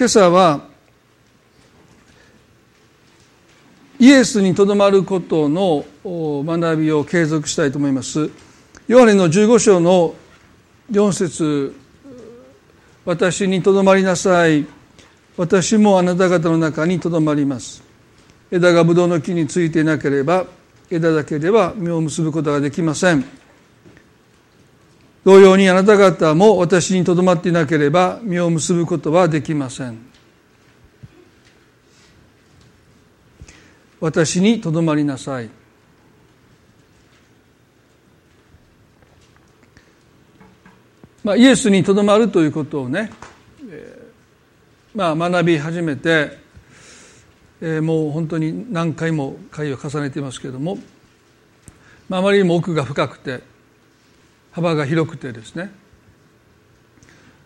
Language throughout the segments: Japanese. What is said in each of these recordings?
今朝はイエスにとどまることの学びを継続したいと思います。ヨハネの15章の4節私にとどまりなさい。私もあなた方の中にとどまります。枝がブドウの木についていなければ枝だけでは実を結ぶことができません。同様にあなた方も私にとどまっていなければ実を結ぶことはできません。私にとどまりなさい。まあ、イエスにとどまるということをね、えー、まあ、学び始めて、えー、もう本当に何回も会を重ねていますけれども、まあ、あまりにも奥が深くて幅が広くてですね。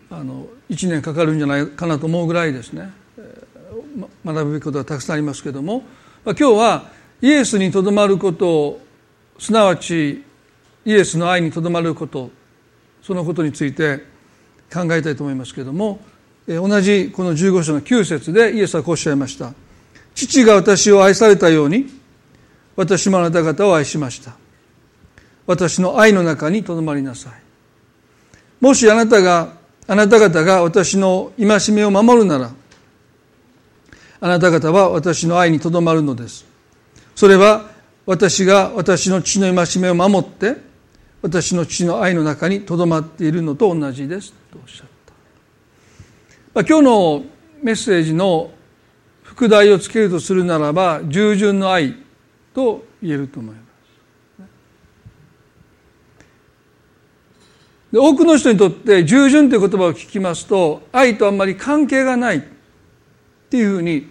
あの1年かかるんじゃないかなと思うぐらいですね。学ぶべきことがたくさんありますけれども。今日はイエスにとどまることすなわちイエスの愛にとどまることそのことについて考えたいと思いますけれども。同じこの15章の9節でイエスはこうおっしゃいました父が私を愛されたように私もあなた方を愛しました。私の愛の中にとどまりなさい。もしあなたがあなた方が私の戒めを守るならあなた方は私の愛にとどまるのです。それは私が私の父の戒めを守って私の父の愛の中にとどまっているのと同じです。とおっしゃった、まあ、今日のメッセージの副題をつけるとするならば従順の愛と言えると思います。で多くの人にとって従順という言葉を聞きますと愛とあんまり関係がないっていうふうに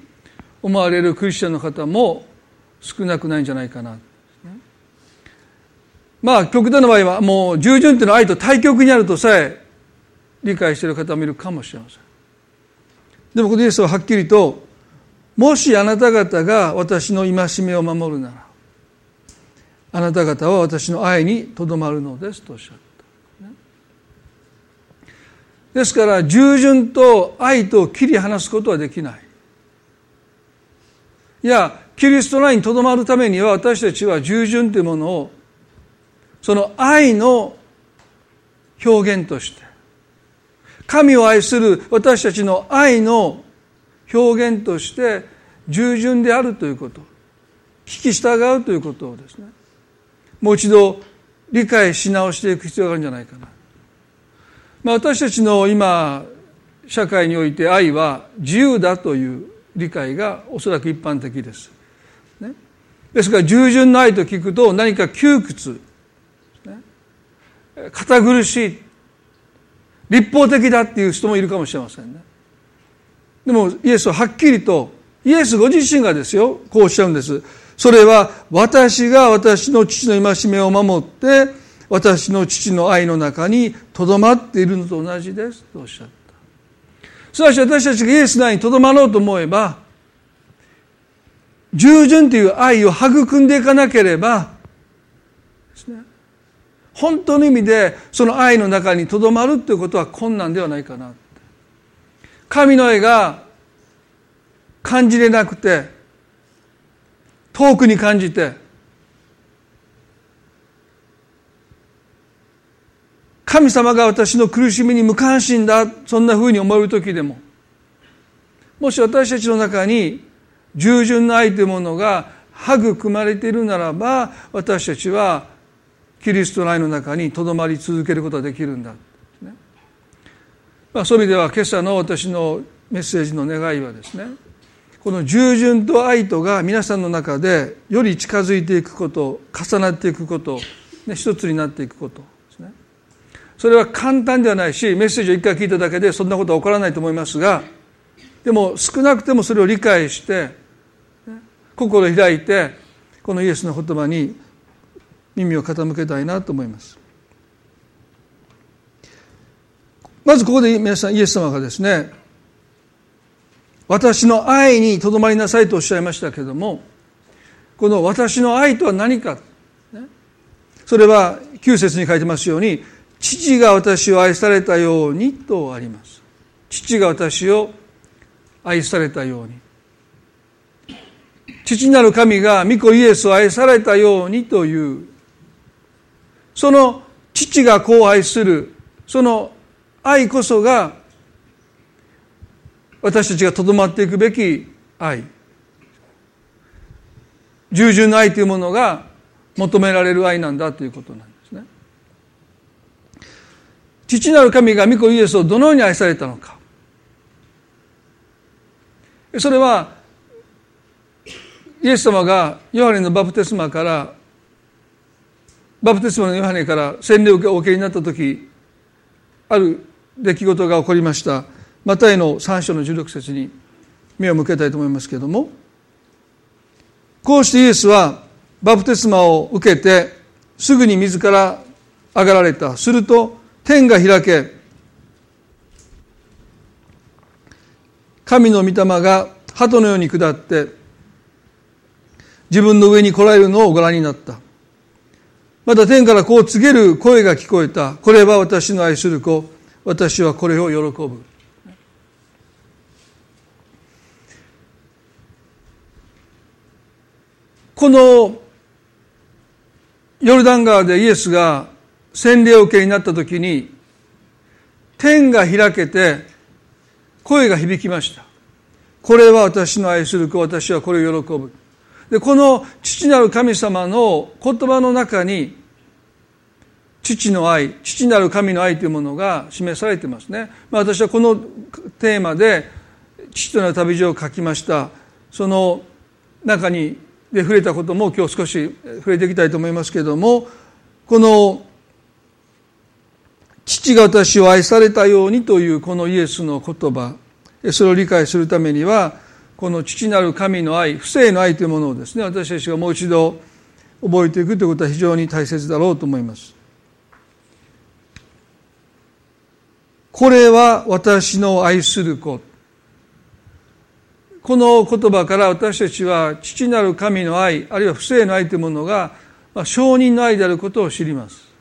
思われるクリスチャンの方も少なくないんじゃないかな。まあ極端な場合はもう従順っていうのは愛と対極にあるとさえ理解している方もいるかもしれません。でもこのイエスははっきりともしあなた方が私の戒めを守るならあなた方は私の愛にとどまるのですとおっしゃる。ですから従順と愛と切り離すことはできない。いやキリストの愛にとどまるためには私たちは従順というものをその愛の表現として神を愛する私たちの愛の表現として従順であるということ聞き従うということをですねもう一度理解し直していく必要があるんじゃないかな。まあ、私たちの今社会において愛は自由だという理解がおそらく一般的です。ね、ですから従順の愛と聞くと何か窮屈、ね、堅苦しい立法的だっていう人もいるかもしれませんね。でもイエスははっきりとイエスご自身がですよこうおっしゃるんです。それは私が私の父の戒めを守って私の父の愛の中にとどまっているのと同じですとおっしゃった。すなわち私たちがイエスの愛にとどまろうと思えば従順という愛を育んでいかなければですね本当の意味でその愛の中にとどまるということは困難ではないかな神の愛が感じれなくて遠くに感じて神様が私の苦しみに無関心だそんなふうに思える時でももし私たちの中に従順な愛というものが育まれているならば私たちはキリストの愛の中にとどまり続けることができるんだ、ね。まあ、そういう意味では今朝の私のメッセージの願いはですねこの従順と愛とが皆さんの中でより近づいていくこと重なっていくこと、ね、一つになっていくこと。それは簡単ではないしメッセージを一回聞いただけでそんなことは起こらないと思いますがでも少なくてもそれを理解して心を開いてこのイエスの言葉に耳を傾けたいなと思います。まずここで皆さんイエス様がですね私の愛にとどまりなさいとおっしゃいましたけれどもこの私の愛とは何かそれは9節に書いてますように父が私を愛されたようにとあります。父が私を愛されたように。父なる神が御子イエスを愛されたようにという。その父が子を愛するその愛こそが私たちがとどまっていくべき愛。従順の愛というものが求められる愛なんだということなんです。父なる神が御子イエスをどのように愛されたのか。それはイエス様がヨハネのバプテスマからバプテスマのヨハネから洗礼をお受けになった時ある出来事が起こりました。マタイの3章の16節に目を向けたいと思いますけれども。こうしてイエスはバプテスマを受けてすぐに自ら上がられた。すると天が開け神の御霊が鳩のように下って自分の上に来られるのをご覧になった。また天からこう告げる声が聞こえた。これは私の愛する子。私はこれを喜ぶ。このヨルダン川でイエスが洗礼を受けになった時に天が開けて声が響きました。これは私の愛する子私はこれを喜ぶ。でこの父なる神様の言葉の中に父の愛父なる神の愛というものが示されてますね、まあ、私はこのテーマで父となる旅路を書きました。その中にで触れたことも今日少し触れていきたいと思いますけれどもこの父が私を愛されたようにというこのイエスの言葉。それを理解するためにはこの父なる神の愛不正の愛というものをですね私たちがもう一度覚えていくということは非常に大切だろうと思います。これは私の愛する子。この言葉から私たちは父なる神の愛あるいは不正の愛というものが証人の愛であることを知ります。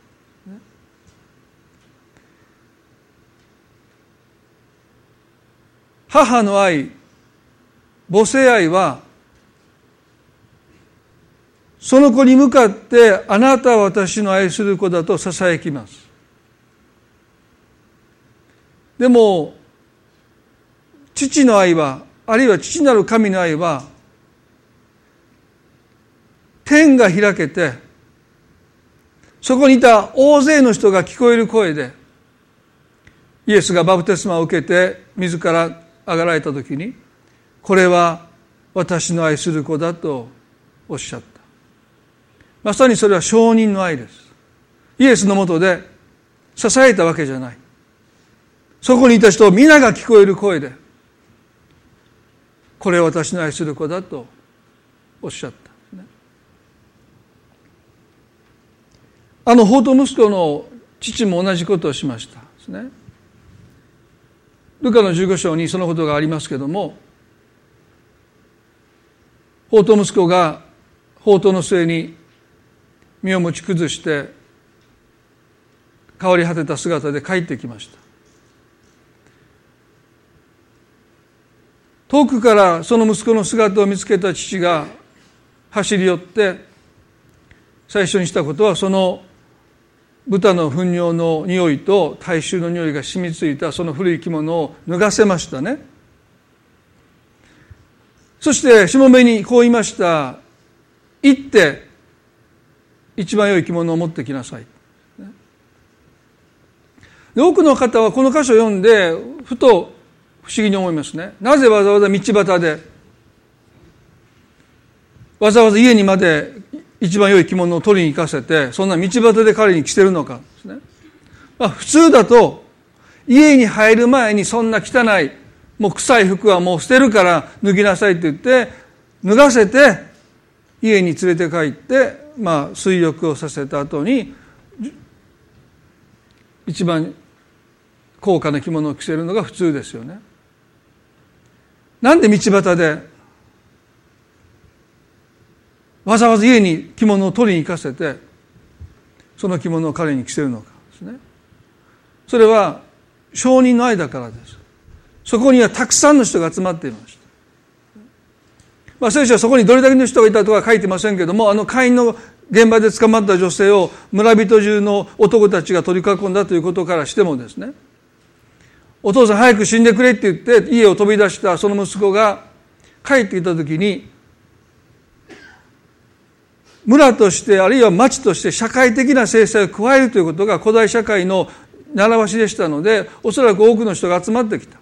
母の愛母性愛はその子に向かってあなたは私の愛する子だとささやきます。でも父の愛はあるいは父なる神の愛は天が開けてそこにいた大勢の人が聞こえる声でイエスがバプテスマを受けて自ら上がられた時にこれは私の愛する子だとおっしゃった。まさにそれは証人の愛です。イエスのもとで支えたわけじゃない。そこにいた人皆が聞こえる声でこれは私の愛する子だとおっしゃった。あの法と息子の父も同じことをしました。ですねルカの15章にそのことがありますけども法と息子が法との末に身を持ち崩して変わり果てた姿で帰ってきました。遠くからその息子の姿を見つけた父が走り寄って最初にしたことはその豚の糞尿の匂いと大衆の匂いが染みついたその古い着物を脱がせましたね。そしてしもべにこう言いました。行って一番良い着物を持ってきなさい。多くの方はこの箇所を読んでふと不思議に思いますね。なぜわざわざ道端でわざわざ家にまで一番良い着物を取りに行かせてそんな道端で彼に着てるのかですね、まあ、普通だと家に入る前にそんな汚いもう臭い服はもう捨てるから脱ぎなさいって言って脱がせて家に連れて帰ってまあ水浴をさせた後に一番高価な着物を着せるのが普通ですよね。なんで道端でわざわざ家に着物を取りに行かせてその着物を彼に着せるのかですね。それは証人の愛だからです。そこにはたくさんの人が集まっていました。まあ、聖書はそこにどれだけの人がいたとは書いてませんけども、あの会員の現場で捕まった女性を村人中の男たちが取り囲んだということからしてもですね、お父さん早く死んでくれって言って家を飛び出したその息子が帰ってきた時に村としてあるいは町として社会的な制裁を加えるということが古代社会の習わしでしたのでおそらく多くの人が集まってきた。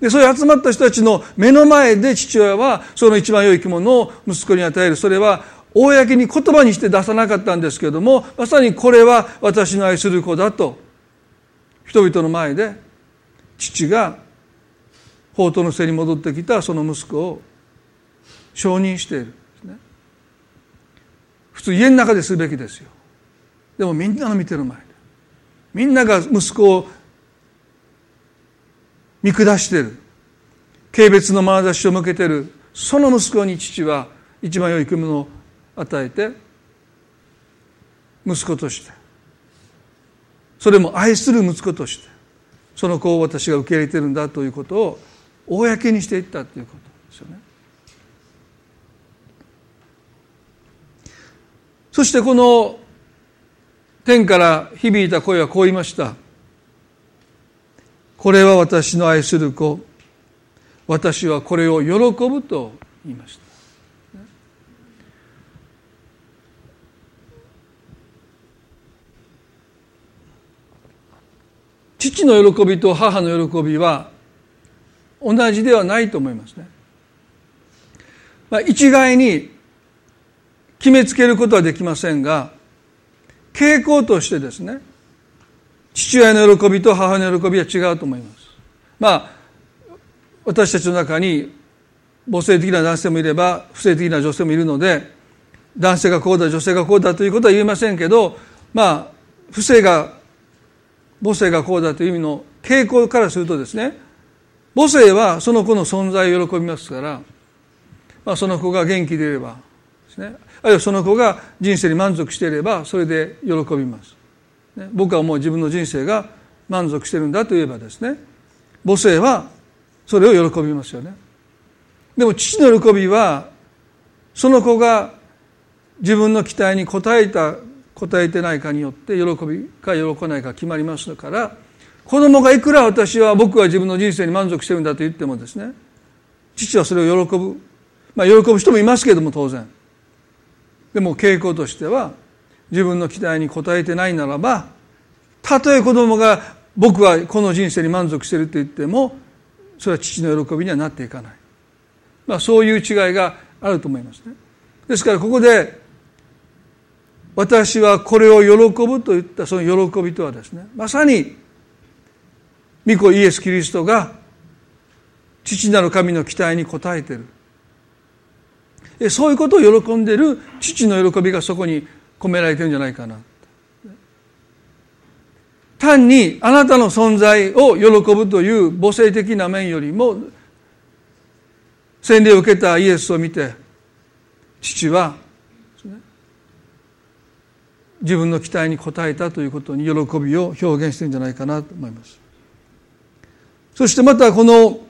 でそういう集まった人たちの目の前で父親はその一番良い生き物を息子に与える。それは公に言葉にして出さなかったんですけれどもまさにこれは私の愛する子だと人々の前で父が宝刀の背に戻ってきたその息子を承認している。普通家の中でするべきですよ。でもみんなの見てる前で。みんなが息子を見下してる。軽蔑の眼差しを向けてる。その息子に父は一番良い組を与えて息子として。それも愛する息子として。その子を私が受け入れてるんだということを公にしていったということですよね。そしてこの天から響いた声はこう言いました。これは私の愛する子。私はこれを喜ぶと言いました。父の喜びと母の喜びは同じではないと思いますね。まあ、一概に決めつけることはできませんが傾向としてですね父親の喜びと母親の喜びは違うと思います。まあ私たちの中に母性的な男性もいれば不性的な女性もいるので男性がこうだ女性がこうだということは言えませんけどまあ不正が母性がこうだという意味の傾向からするとですね母性はその子の存在を喜びますから、まあ、その子が元気でいればですねあるいはその子が人生に満足していればそれで喜びます、ね、僕はもう自分の人生が満足してるんだといえばですね母性はそれを喜びますよね。でも父の喜びはその子が自分の期待に応えた答えてないかによって喜びか喜ばないか決まりますから子供がいくら私は僕は自分の人生に満足してるんだと言ってもですね父はそれを喜ぶ。まあ喜ぶ人もいますけれども当然。でも傾向としては自分の期待に応えてないならばたとえ子供が僕はこの人生に満足してると言ってもそれは父の喜びにはなっていかない、まあ、そういう違いがあると思いますね。ですからここで私はこれを喜ぶといったその喜びとはですねまさに御子イエス・キリストが父なる神の期待に応えている。そういうことを喜んでいる父の喜びがそこに込められてるんじゃないかな。単にあなたの存在を喜ぶという母性的な面よりも洗礼を受けたイエスを見て父は自分の期待に応えたということに喜びを表現してるんじゃないかなと思います。そしてまたこの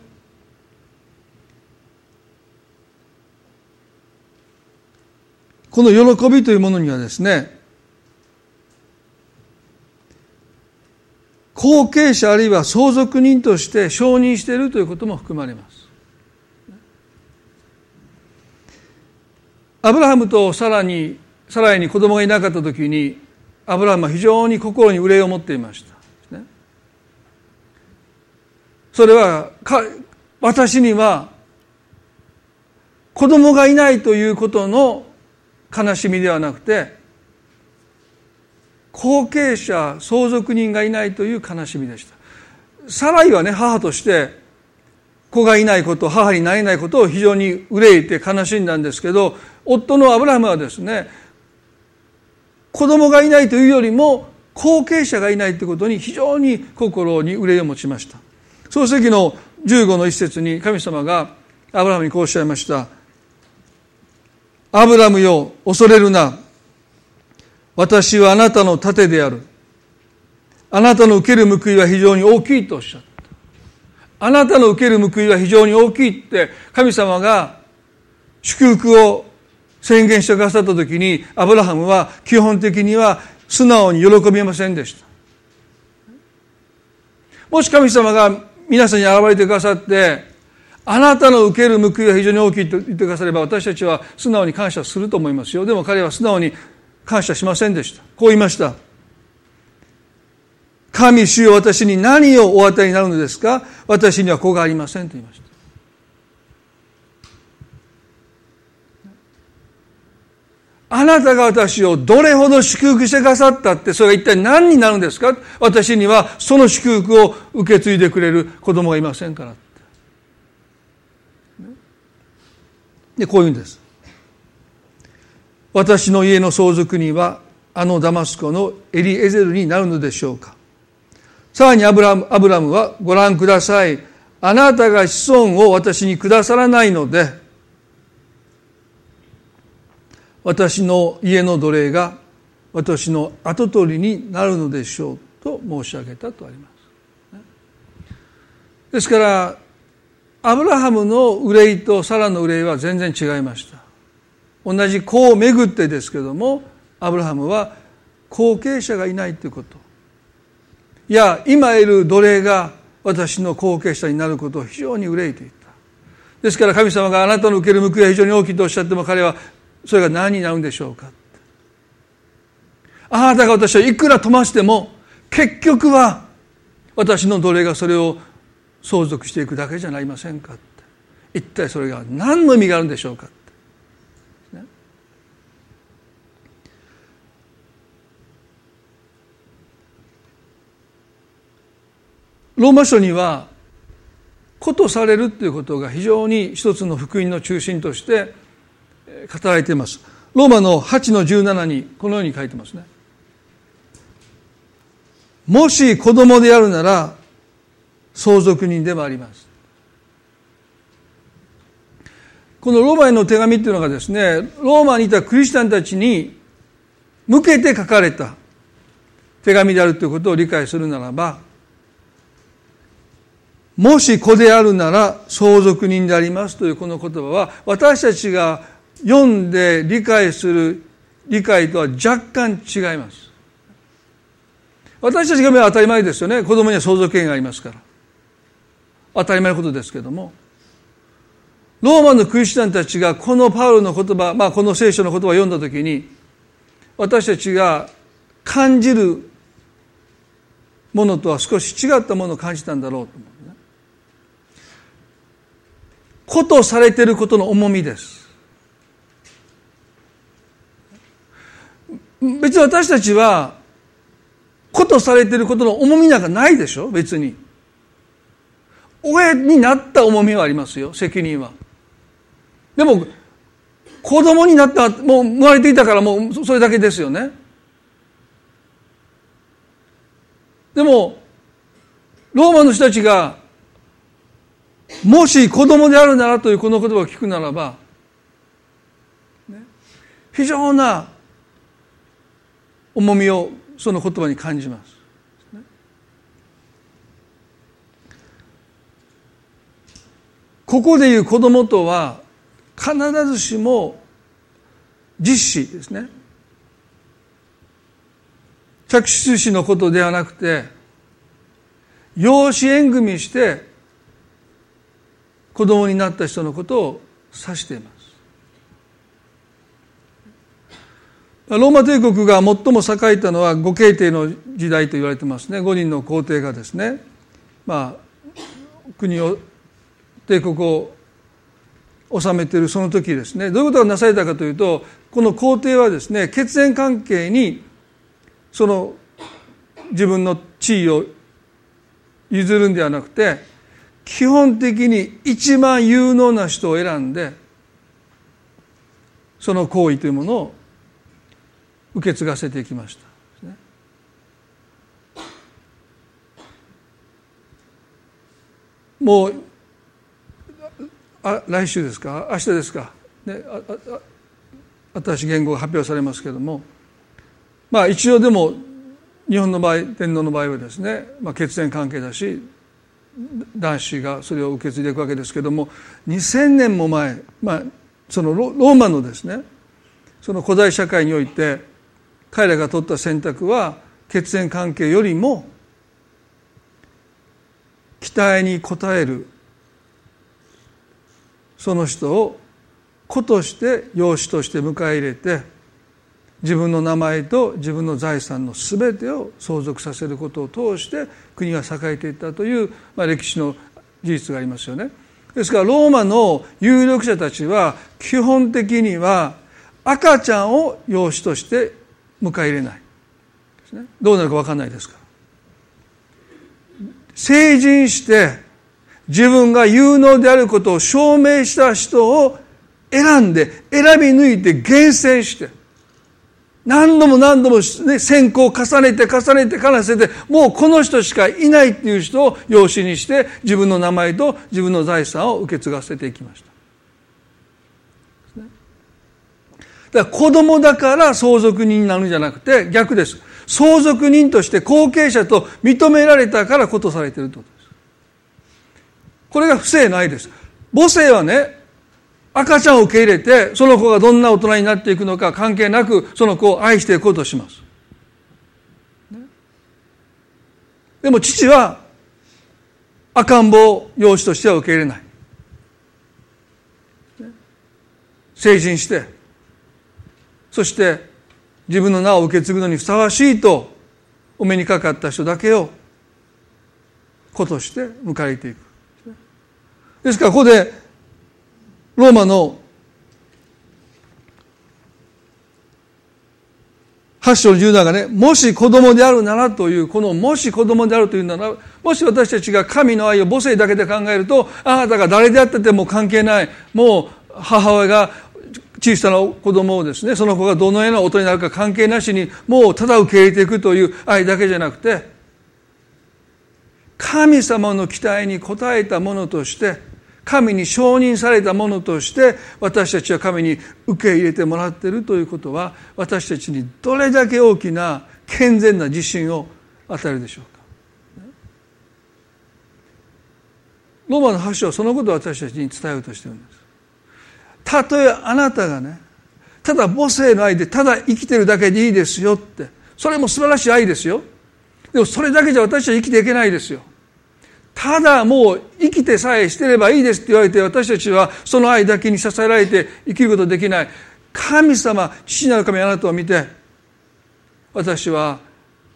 この喜びというものにはですね後継者あるいは相続人として承認しているということも含まれますアブラハムとさらにサライに子供がいなかった時にアブラハムは非常に心に憂いを持っていました。それは私には子供がいないということの悲しみではなくて後継者相続人がいないという悲しみでした。サライはね母として子がいないこと母になれないことを非常に憂いて悲しんだんですけど夫のアブラハムはですね子供がいないというよりも後継者がいないということに非常に心に憂いを持ちました。創世記の15の一節に神様がアブラハムにこうおっしゃいました。アブラムよ恐れるな。私はあなたの盾である。あなたの受ける報いは非常に大きいとおっしゃった。あなたの受ける報いは非常に大きいって神様が祝福を宣言してくださった時にアブラハムは基本的には素直に喜びませんでした。もし神様が皆さんに現れてくださってあなたの受ける報いは非常に大きいと言ってくだされば私たちは素直に感謝すると思いますよ。でも彼は素直に感謝しませんでした。こう言いました。神主よ私に何をお与えになるのですか？私には子がありませんと言いました。あなたが私をどれほど祝福してくださったってそれが一体何になるんですか？私にはその祝福を受け継いでくれる子供がいませんから。でこういうんです。私の家の相続人はあのダマスコのエリエゼルになるのでしょうか。さらにアブラムアブラムはご覧ください。あなたが子孫を私にくださらないので私の家の奴隷が私の跡取りになるのでしょうと申し上げたとあります。ですからアブラハムの憂いとサラの憂いは全然違いました。同じ子をめぐってですけどもアブラハムは後継者がいないということ。いや今いる奴隷が私の後継者になることを非常に憂いていた。ですから神様があなたの受ける報いは非常に大きいとおっしゃっても彼はそれが何になるんでしょうかあなたが私はいくら飛ばしても結局は私の奴隷がそれを相続していくだけじゃなりませんか一体それが何の意味があるんでしょうかローマ書にはことされるということが非常に一つの福音の中心として語られています。ローマの8の17にこのように書いてますね。もし子供であるなら相続人でもあります。このローマへの手紙っていうのがですねローマにいたクリスチャンたちに向けて書かれた手紙であるということを理解するならばもし子であるなら相続人でありますというこの言葉は私たちが読んで理解する理解とは若干違います。私たちが見は当たり前ですよね。子供には相続権がありますから。当たり前のことですけどもローマのクリスチャンたちがこのパウロの言葉、まあ、この聖書の言葉を読んだ時に私たちが感じるものとは少し違ったものを感じたんだろうと思う、ね。ことされてることの重みです。別に私たちはことされてることの重みなんかないでしょ？別に。親になった重みはありますよ責任は。でも子供になったもう生まれていたからもうそれだけですよね。でもローマの人たちがもし子供であるならというこの言葉を聞くならば、ね、非常な重みをその言葉に感じます。ここでいう子供とは必ずしも実子ですね。着手子のことではなくて養子縁組して子供になった人のことを指しています。ローマ帝国が最も栄えたのは五皇帝の時代と言われてますね。五人の皇帝がですねまあ国を帝国を治めているその時ですねどういうことがなされたかというとこの皇帝はですね血縁関係にその自分の地位を譲るんではなくて基本的に一番有能な人を選んでその行為というものを受け継がせていきました。もうあ来週ですか？明日ですか、ね、ああ新しい言語が発表されますけれども。まあ一応でも日本の場合天皇の場合はですね、まあ、血縁関係だし男子がそれを受け継いでいくわけですけども2000年も前、まあ、そのローマのですねその古代社会において彼らが取った選択は血縁関係よりも期待に応えるその人を子として養子として迎え入れて自分の名前と自分の財産の全てを相続させることを通して国が栄えていったという、まあ、歴史の事実がありますよね。ですからローマの有力者たちは基本的には赤ちゃんを養子として迎え入れない。どうなるか分かんないですから。成人して自分が有能であることを証明した人を選んで選び抜いて厳選して何度も何度も、ね、選考を重ねて重ねて重ねてもうこの人しかいないっていう人を養子にして自分の名前と自分の財産を受け継がせていきました。だから子供だから相続人になるんじゃなくて逆です。相続人として後継者と認められたからことされているとこ。れが不正の愛です。母性はね、赤ちゃんを受け入れて、その子がどんな大人になっていくのか関係なく、その子を愛していこうとします。でも父は赤ん坊養子としては受け入れない。成人して、そして自分の名を受け継ぐのにふさわしいとお目にかかった人だけを子として迎えていく。ですからここでローマの8章の17がね、もし子供であるならという、このもし子供であるというなら、もし私たちが神の愛を母性だけで考えると、あなたが誰であってても関係ない、もう母親が小さな子供をですね、その子がどのような音になるか関係なしに、もうただ受け入れていくという愛だけじゃなくて、神様の期待に応えたものとして、神に承認されたものとして私たちは神に受け入れてもらっているということは私たちにどれだけ大きな健全な自信を与えるでしょうか。ローマの発祥はそのことを私たちに伝えようとしているんです。たとえあなたがねただ母性の愛でただ生きてるだけでいいですよってそれも素晴らしい愛ですよ。でもそれだけじゃ私は生きていけないですよ。ただもう生きてさえしてればいいですって言われて私たちはその愛だけに支えられて生きることできない。神様父なる神あなたを見て私は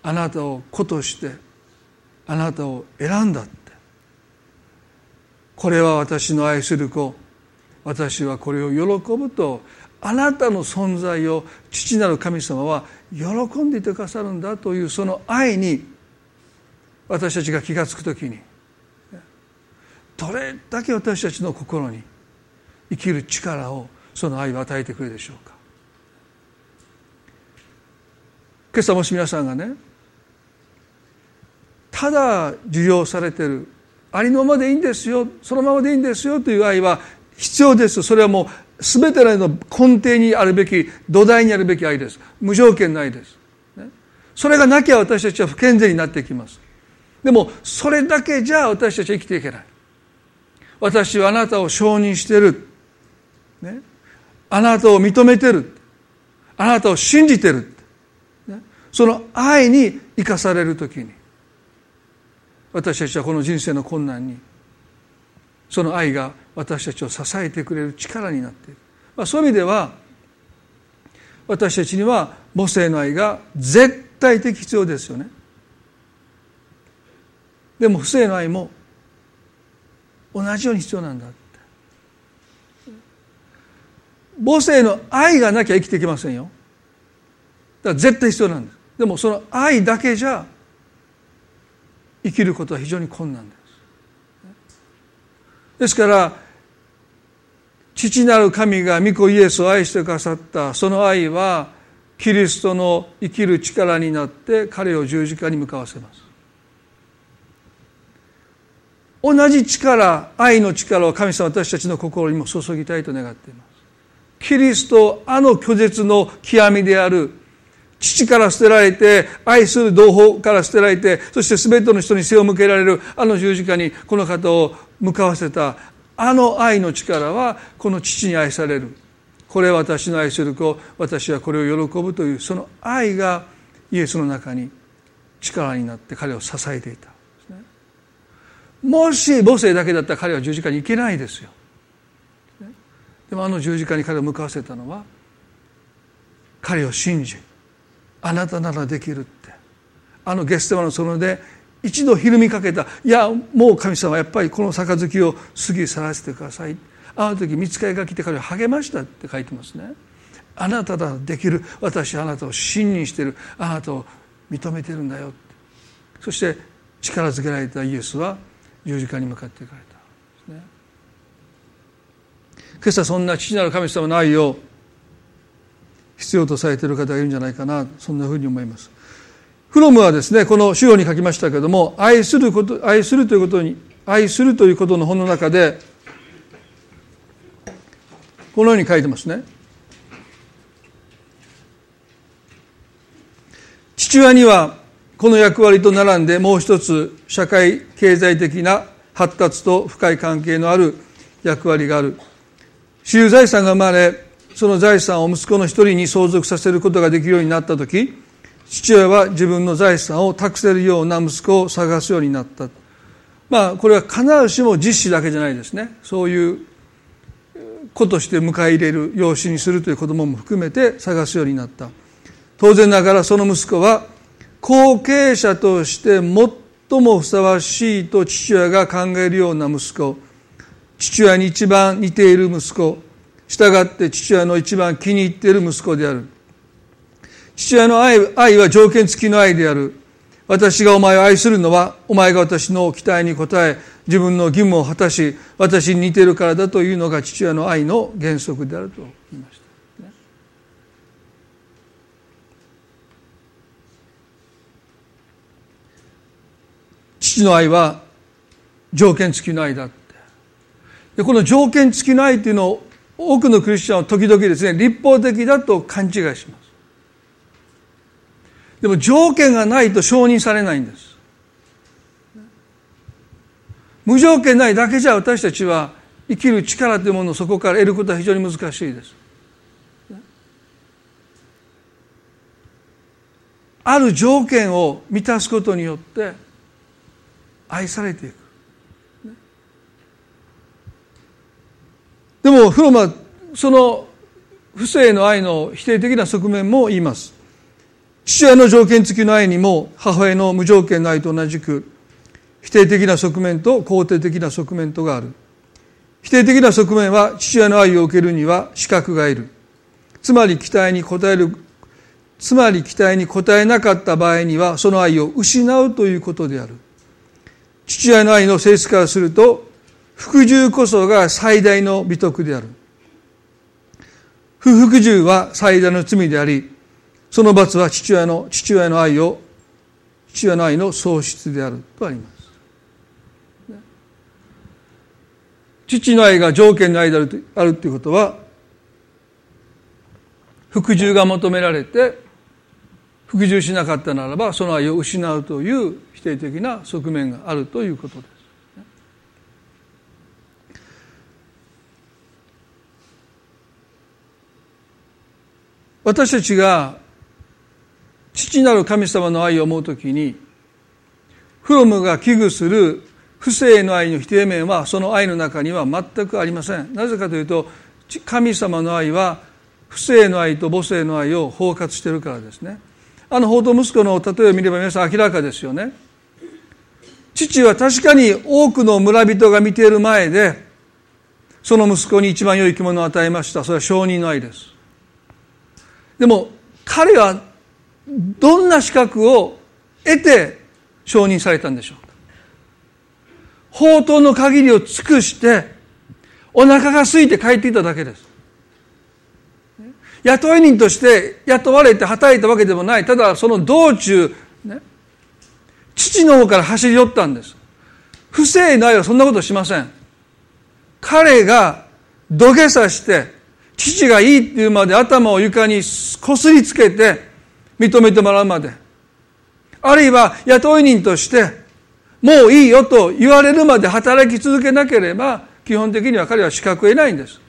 あなたを子としてあなたを選んだって。これは私の愛する子。私はこれを喜ぶとあなたの存在を父なる神様は喜んでいてくださるんだというその愛に私たちが気が付くときにどれだけ私たちの心に生きる力をその愛を与えてくれるでしょうか。今朝もし皆さんがねただ受容されてるありのままでいいんですよそのままでいいんですよという愛は必要ですそれはもう全てのの根底にあるべき土台にあるべき愛です。無条件の愛です、ね、それがなきゃ私たちは不健全になってきます。でもそれだけじゃ私たちは生きていけない。私はあなたを承認してる、ね、あなたを認めてる。あなたを信じてる、ね、その愛に生かされる時に私たちはこの人生の困難にその愛が私たちを支えてくれる力になっている、まあ、そういう意味では私たちには母性の愛が絶対的必要ですよね。でも不正の愛も同じように必要なんだって。母性の愛がなきゃ生きていけませんよ。だから絶対必要なんですでもその愛だけじゃ生きることは非常に困難です。ですから父なる神が御子イエスを愛してくださったその愛はキリストの生きる力になって彼を十字架に向かわせます。同じ力愛の力を神様私たちの心にも注ぎたいと願っていますキリストあの拒絶の極みである父から捨てられて愛する同胞から捨てられてそして全ての人に背を向けられるあの十字架にこの方を向かわせたあの愛の力はこの父に愛されるこれ私の愛する子私はこれを喜ぶというその愛がイエスの中に力になって彼を支えていたもし母性だけだったら彼は十字架に行けないですよ。でもあの十字架に彼を向かわせたのは彼を信じあなたならできるって。あのゲステマの園で一度ひるみかけたいやもう神様やっぱりこの杯を過ぎ去らせてください。あの時見つかりが来て彼を励ましたって書いてますね。あなたならできる。私あなたを信任してる。あなたを認めてるんだよって。そして力づけられたイエスは十字架に向かっていかれた。ね。今朝そんな父なる神様の愛を必要とされている方がいるんじゃないかな。そんなふうに思います。フロムはですねこの主語に書きましたけれども愛すること愛するということに愛するということの本の中でこのように書いてますね。父親にはこの役割と並んでもう一つ社会経済的な発達と深い関係のある役割がある。私有財産が生まれその財産を息子の一人に相続させることができるようになった時父親は自分の財産を託せるような息子を探すようになった。まあこれは必ずしも実施だけじゃないですね。そういう子として迎え入れる養子にするという子供も含めて探すようになった。当然ながらその息子は後継者として最もふさわしいと父親が考えるような息子。父親に一番似ている息子。従って父親の一番気に入っている息子である。父親の愛愛は条件付きの愛である。私がお前を愛するのはお前が私の期待に応え自分の義務を果たし私に似ているからだというのが父親の愛の原則であると言いました、の愛は条件付きの愛だって。でこの条件付きの愛というのを多くのクリスチャンは時々ですね立法的だと勘違いします。でも条件がないと承認されないんです。無条件ないだけじゃ私たちは生きる力というものをそこから得ることは非常に難しいです。ある条件を満たすことによって愛されていく。でもフロマその不正の愛の否定的な側面も言います。父親の条件付きの愛にも母親の無条件の愛と同じく否定的な側面と肯定的な側面とがある。否定的な側面は父親の愛を受けるには資格がいる。つまり期待に応えるつまり期待に応えなかった場合にはその愛を失うということである。父親の愛の性質からすると服従こそが最大の美徳である。不服従は最大の罪であり、その罰は父親の、父親の愛を、父親の愛の喪失であるとあります。父の愛が条件の愛であるとあるということは、服従が求められて、服従しなかったならば、その愛を失うという否定的な側面があるということです。私たちが父なる神様の愛を思うときにフロムが危惧する不正の愛の否定面はその愛の中には全くありません。なぜかというと神様の愛は不正の愛と母性の愛を包括しているからですね。あの報道息子の例えを見れば皆さん明らかですよね。父は確かに多くの村人が見ている前でその息子に一番良い生き物を与えました。それは証人の愛です。でも彼はどんな資格を得て承認されたんでしょうか。法刀の限りを尽くしてお腹が空いて帰っていただけです。雇い人として雇われて働いたわけでもない。ただその道中、ね、父の方から走り寄ったんです。不正ないはそんなことしません。彼が土下座して父がいいっていうまで頭を床にこすりつけて認めてもらうまで。あるいは雇い人としてもういいよと言われるまで働き続けなければ基本的には彼は資格を得ないんです。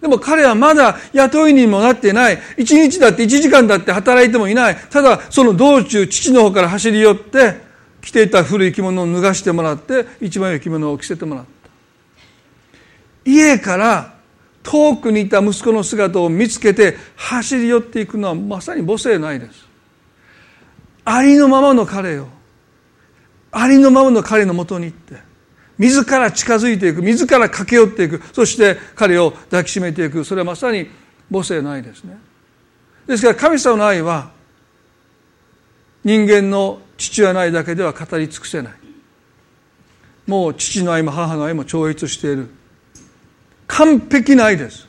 でも彼はまだ雇い人もなってない。一日だって一時間だって働いてもいない。ただその道中父の方から走り寄って着ていた古い着物を脱がしてもらって一番良い着物を着せてもらった。家から遠くにいた息子の姿を見つけて走り寄っていくのはまさに母性の愛です。ありのままの彼よ。ありのままの彼のもとに行って自ら近づいていく自ら駆け寄っていくそして彼を抱きしめていく。それはまさに母性の愛ですね。ですから神様の愛は人間の父親の愛だけでは語り尽くせない。もう父の愛も母の愛も超越している。完璧な愛です。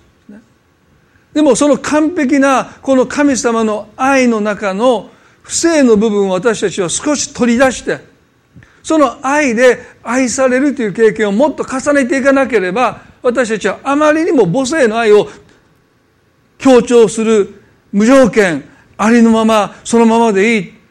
でもその完璧なこの神様の愛の中の不正の部分を私たちは少し取り出してその愛で愛されるという経験をもっと重ねていかなければ私たちはあまりにも母性の愛を強調する無条件ありのままそのままでいい。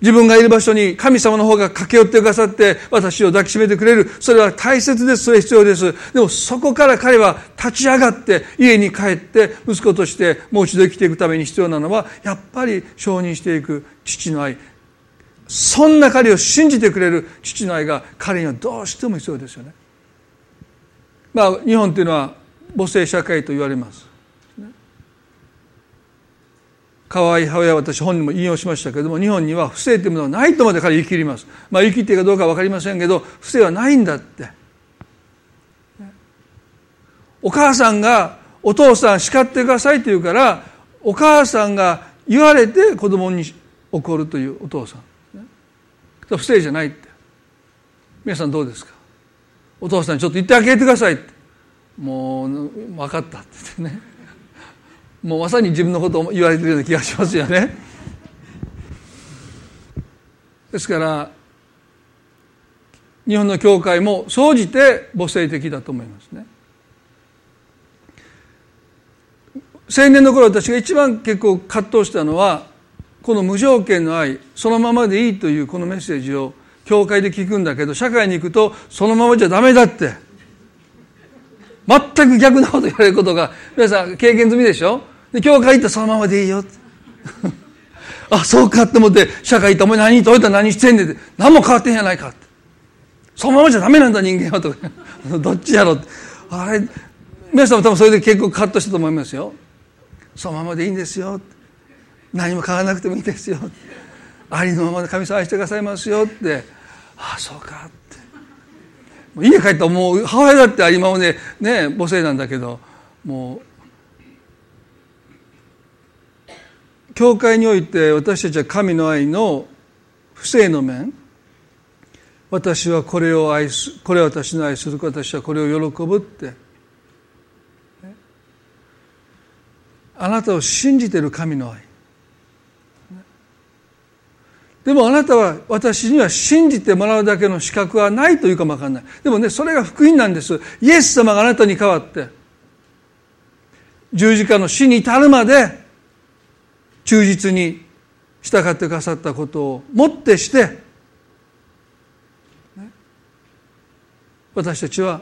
自分がいる場所に神様の方が駆け寄ってくださって私を抱きしめてくれるそれは大切ですそれ必要ですでもそこから彼は立ち上がって家に帰って息子としてもう一度生きていくために必要なのはやっぱり承認していく父の愛そんな彼を信じてくれる父の愛が彼にはどうしても必要ですよね。まあ日本というのは母性社会と言われます。可愛い母親は私本にも引用しましたけれども日本には不正というものはないとまで彼言い切ります。まあ言い切っているかどうか分かりませんけど不正はないんだって。お母さんがお父さん叱ってくださいと言うからお母さんが言われて子供に怒るというお父さん。不正じゃないって皆さんどうですか？お父さんにちょっと言ってあげてくださいってもう分かったって言ってねもうまさに自分のことを言われてるような気がしますよね。ですから日本の教会も総じて母性的だと思いますね。青年の頃私が一番結構葛藤したのはこの無条件の愛そのままでいいというこのメッセージを教会で聞くんだけど社会に行くとそのままじゃダメだって。全く逆なこと言われることが皆さん経験済みでしょ？で教会行ったらそのままでいいよ。あそうかって思って社会行ったお前何といたら何してんねんって。何も変わってんやないかって。そのままじゃダメなんだ人間はと。か どっちやろって。あれ皆さんも多分それで結構カットしたと思いますよ。そのままでいいんですよ何も買わらなくてもいいですよありのままで神様愛してくださいますよって。ああそうかって。家帰ったらもう母親だってありままでね母性なんだけどもう教会において私たちは神の愛の不正の面私はこれを愛すこれは私の愛する私はこれを喜ぶってあなたを信じてる神の愛でもあなたは私には信じてもらうだけの資格はないというかもわかんない。でもね、それが福音なんです。イエス様があなたに代わって、十字架の死に至るまで、忠実に従ってくださったことをもってして、私たちは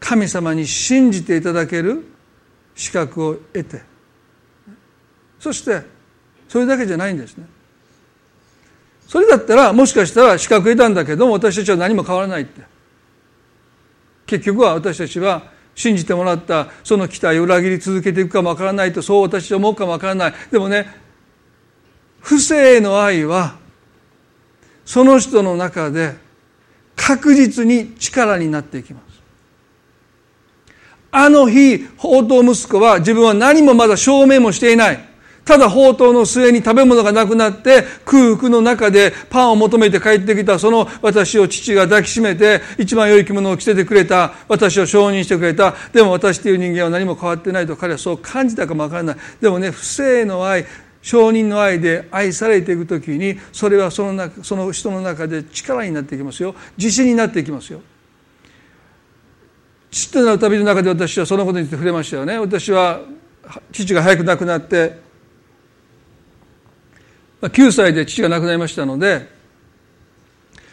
神様に信じていただける資格を得て、そしてそれだけじゃないんですね。それだったらもしかしたら資格得たんだけども私たちは何も変わらないって結局は私たちは信じてもらったその期待を裏切り続けていくかもわからないとそう私は思うかもわからない。でもね不正の愛はその人の中で確実に力になっていきます。あの日宝刀息子は自分は何もまだ証明もしていない。ただ宝刀の末に食べ物がなくなって空腹の中でパンを求めて帰ってきたその私を父が抱きしめて一番良い着物を着せてくれた私を承認してくれた。でも私という人間は何も変わってないと彼はそう感じたかもわからない。でもね不正の愛承認の愛で愛されていくときにそれはその中その人の中で力になっていきますよ。自信になっていきますよ。父となる旅の中で私はそのことについて触れましたよね。私は父が早く亡くなって9歳で父が亡くなりましたので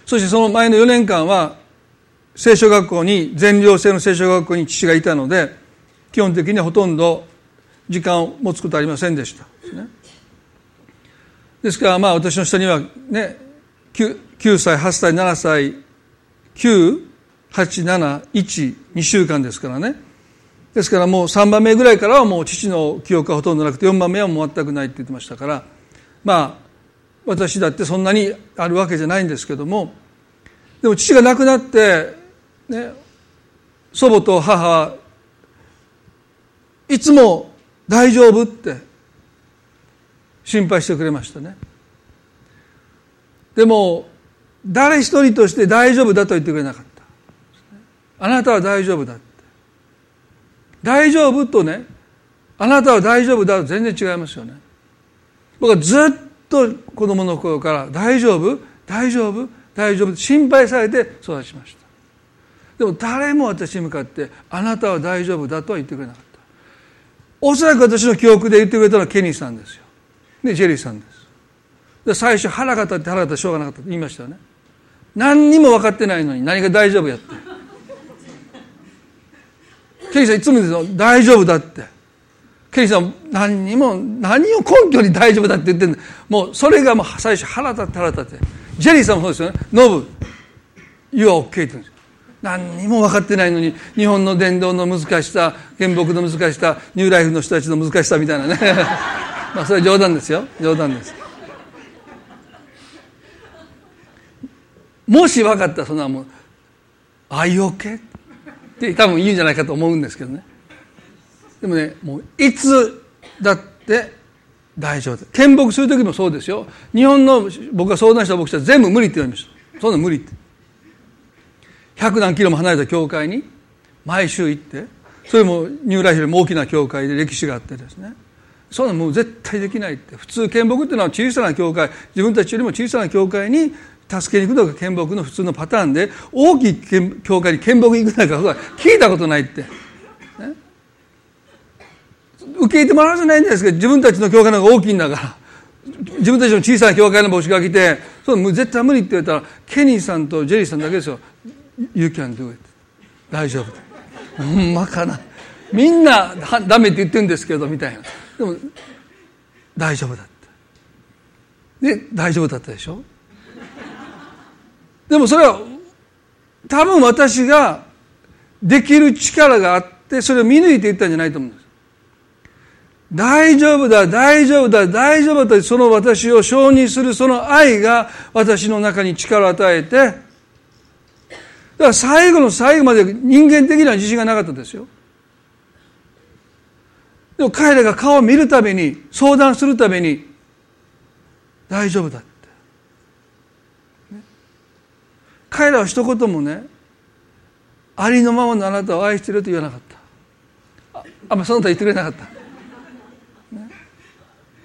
そしてその前の4年間は聖書学校に全寮制の聖書学校に父がいたので基本的にはほとんど時間を持つことはありませんでした。ですからまあ私の下にはね 9, 9歳8歳7歳9871週間ですからね。ですからもう3番目ぐらいからはもう父の記憶がほとんどなくて4番目はもう全くないって言ってましたからまあ私だってそんなにあるわけじゃないんですけどもでも父が亡くなってね祖母と母はいつも大丈夫って心配してくれましたね。でも誰一人として大丈夫だと言ってくれなかった。あなたは大丈夫だって。大丈夫とねあなたは大丈夫だと全然違いますよね。僕はずっと子供の頃から大丈夫大丈夫大丈夫心配されて育ちました。でも誰も私に向かってあなたは大丈夫だとは言ってくれなかった。おそらく私の記憶で言ってくれたのはケニーさんですよ。でジェリーさんです。で最初腹が立って腹が立ってしょうがなかったと言いましたよね。何にも分かってないのに何が大丈夫やって。ケリーさんいつも言うんですよ。大丈夫だって。ケリーさん何にも何を根拠に大丈夫だって言ってんだもうそれがもう最初腹立って腹立って。ジェリーさんもそうですよね。ノブ You are OK って言うんです。何にも分かってないのに日本の伝道の難しさ原木の難しさニューライフの人たちの難しさみたいなね。まあそれは冗談ですよ。冗談です。もし分かったらそんなもう「あい OK?」って多分言うんじゃないかと思うんですけどね。でもねもういつだって大丈夫。見牧する時もそうですよ。日本の僕が相談した牧師は全部無理って言われましたそんな無理って。百何キロも離れた教会に毎週行ってそれもニューライフよりも大きな教会で歴史があってですね。そんなもう絶対できないって。普通見牧っていうのは小さな教会。自分たちよりも小さな教会に助けに行くのが見牧の普通のパターンで大きい教会に見牧行くなんか聞いたことないって、受け入れてもらうじゃないんですけど自分たちの教会の方が大きいんだから。自分たちの小さな教会の牧師が来てその絶対無理って言われたらケニーさんとジェリーさんだけですよ「You can do it」大丈夫ほんまかな。みんなダメって言ってるんですけどみたいな。でも大丈夫だってで大丈夫だったでしょ。でもそれは多分私ができる力があってそれを見抜いていったんじゃないと思うんです。大丈夫だ、大丈夫だ、大丈夫だとその私を承認するその愛が私の中に力を与えて、だから最後の最後まで人間的な自信がなかったですよ。でも彼らが顔を見るために、相談するために、大丈夫だって。彼らは一言もねありのままのあなたを愛してると言わなかったああんまその他言ってくれなかった、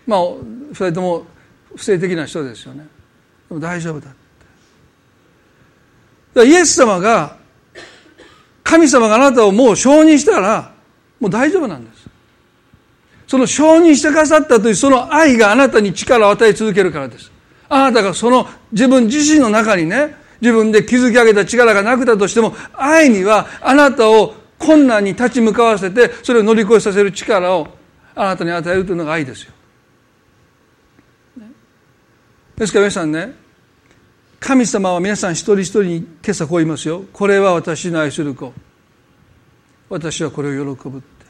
まあ二人とも不正的な人ですよね。でも大丈夫だって。イエス様が神様があなたをもう承認したらもう大丈夫なんです。その承認してくださったというその愛があなたに力を与え続けるからです。あなたがその自分自身の中にね自分で築き上げた力がなくたとしても愛にはあなたを困難に立ち向かわせてそれを乗り越えさせる力をあなたに与えるというのが愛ですよ。ですから皆さんね神様は皆さん一人一人に今朝こう言いますよ。これは私の愛する子。私はこれを喜ぶって。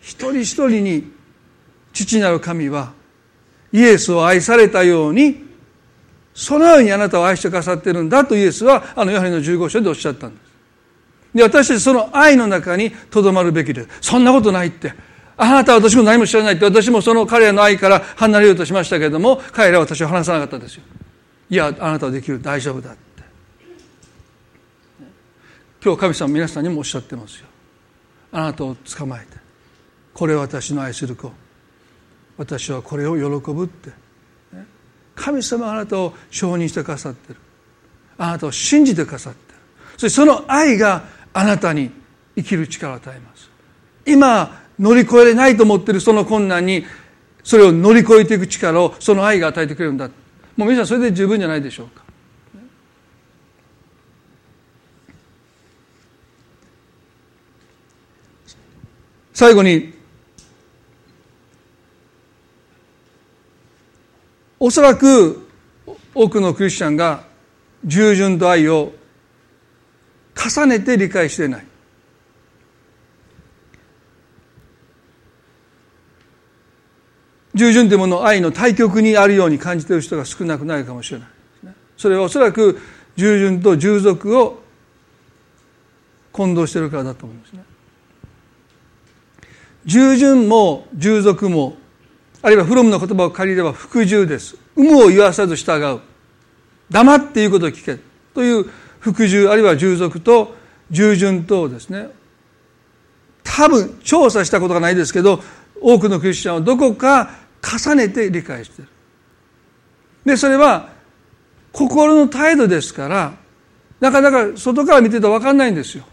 一人一人に父なる神はイエスを愛されたようにそのようにあなたを愛してくださってるんだとイエスはあのヨハネの15章でおっしゃったんです。で私たちその愛の中にとどまるべきです。そんなことないって。あなたは私も何も知らないって私もその彼らの愛から離れようとしましたけれども彼らは私を離さなかったですよ。いやあなたはできる。大丈夫だって。今日神様皆さんにもおっしゃってますよ。あなたを捕まえて。これは私の愛する子。私はこれを喜ぶって。神様があなたを承認してくださってる。あなたを信じてくださってる。そしてその愛があなたに生きる力を与えます。今乗り越えれないと思ってるその困難にそれを乗り越えていく力をその愛が与えてくれるんだ。もう皆さんそれで十分じゃないでしょうか。最後におそらく多くのクリスチャンが従順と愛を重ねて理解していない。従順というものを愛の対極にあるように感じている人が少なくないかもしれない、それはおそらく従順と従属を混同しているからだと思いますね。従順も従属もあるいはフロムの言葉を借りれば服従です。有無を言わさず従う。黙って言うことを聞けという服従あるいは従属と従順とですね。多分調査したことがないですけど多くのクリスチャンはどこか重ねて理解している。でそれは心の態度ですからなかなか外から見てると分かんないんですよ。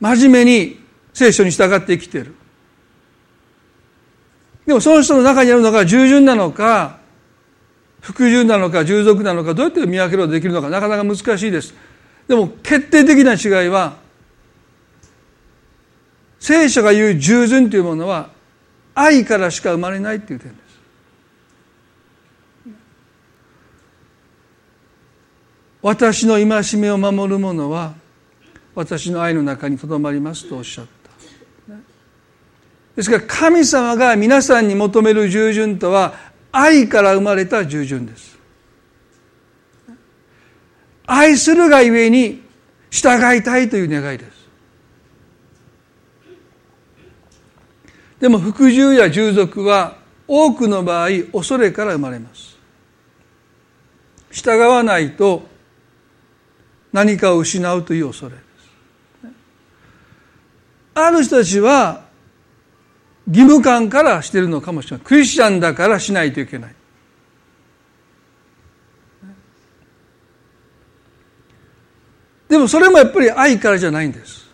真面目に聖書に従って生きてる。でもその人の中にあるのが従順なのか服従なのか従属なのかどうやって見分けることができるのかなかなか難しいです。でも決定的な違いは聖書が言う従順というものは愛からしか生まれないっていう点です。私の戒めを守る者は私の愛の中にとどまりますとおっしゃった。ですから神様が皆さんに求める従順とは愛から生まれた従順です。愛するがゆえに従いたいという願いです。でも服従や従属は多くの場合恐れから生まれます。従わないと何かを失うという恐れです。ある人たちは義務感からしてるのかもしれない。クリスチャンだからしないといけない。でもそれもやっぱり愛からじゃないんです。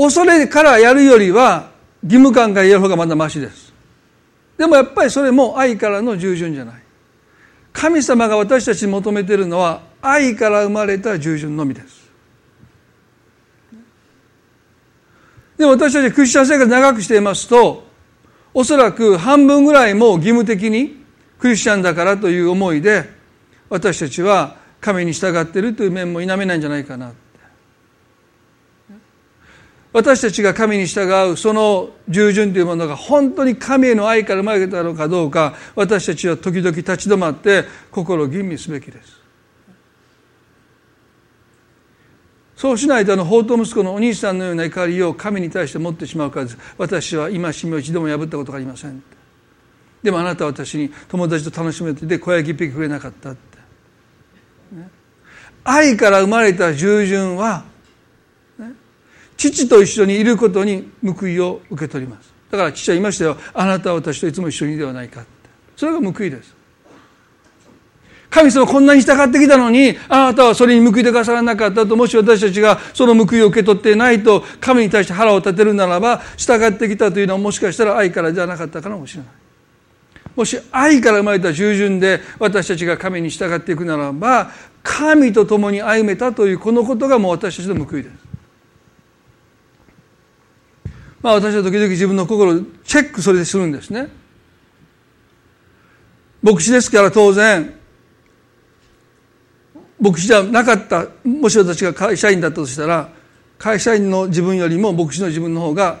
恐れからやるよりは義務感からやる方がまだましです。でもやっぱりそれも愛からの従順じゃない。神様が私たちに求めているのは愛から生まれた従順のみです。でも私たちクリスチャン生活長くしていますとおそらく半分ぐらいも義務的にクリスチャンだからという思いで私たちは神に従っているという面も否めないんじゃないかな私たちが神に従うその従順というものが本当に神への愛から生まれたのかどうか私たちは時々立ち止まって心を吟味すべきです。そうしないとあの法と息子のお兄さんのような怒りを神に対して持ってしまうからです私は今しみを一度も破ったことがありません。でもあなたは私に友達と楽しめてで小焼き一匹くれなかったって、ね、愛から生まれた従順は父と一緒にいることに報いを受け取ります。だから父は言いましたよ。あなたは私といつも一緒にではないか。それが報いです。神様こんなに従ってきたのにあなたはそれに報いてくださらなかったと。もし私たちがその報いを受け取ってないと神に対して腹を立てるならば従ってきたというのはもしかしたら愛からじゃなかったかもしれない。もし愛から生まれた従順で私たちが神に従っていくならば神と共に歩めたというこのことがもう私たちの報いです。まあ私は時々自分の心をチェックそれでするんですね。牧師ですから当然、牧師じゃなかった、もし私が会社員だったとしたら、会社員の自分よりも牧師の自分の方が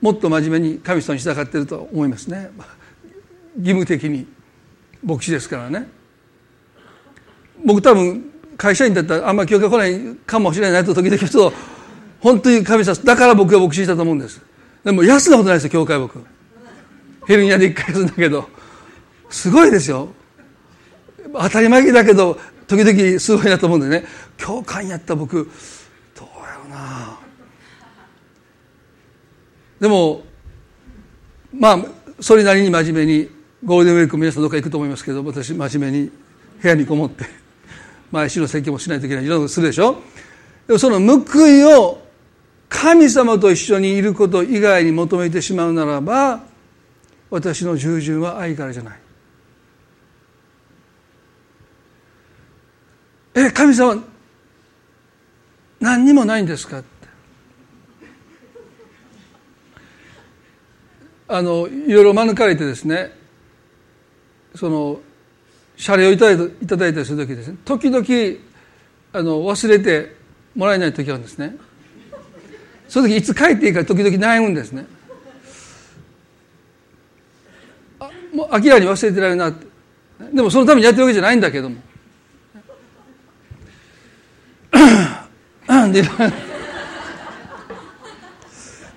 もっと真面目に神様に従っていると思いますね。義務的に牧師ですからね。僕多分会社員だったらあんまり教会来ないかもしれないと時々ちょっと本当に神様だから僕は牧師したと思うんです。でも休んだことないですよ教会僕。ヘルニアで一回休んだけど。すごいですよ。当たり前だけど時々すごいなと思うんでね。教会やった僕どうやろうな。でもまあそれなりに真面目にゴールデンウィーク皆さんどっか行くと思いますけど私真面目に部屋にこもって毎週の説教もしないといけないいろんなことするでしょ。でもその報いを神様と一緒にいること以外に求めてしまうならば私の従順は愛からじゃない。え神様何にもないんですか？ってあのいろいろ免れてですねその謝礼をいただいただいたりする時ですね時々あの忘れてもらえない時があるんですね。その時いつ帰っていいか時々悩むんですね。あもう明らかに忘れてられるなって。でもそのためにやってるわけじゃないんだけども。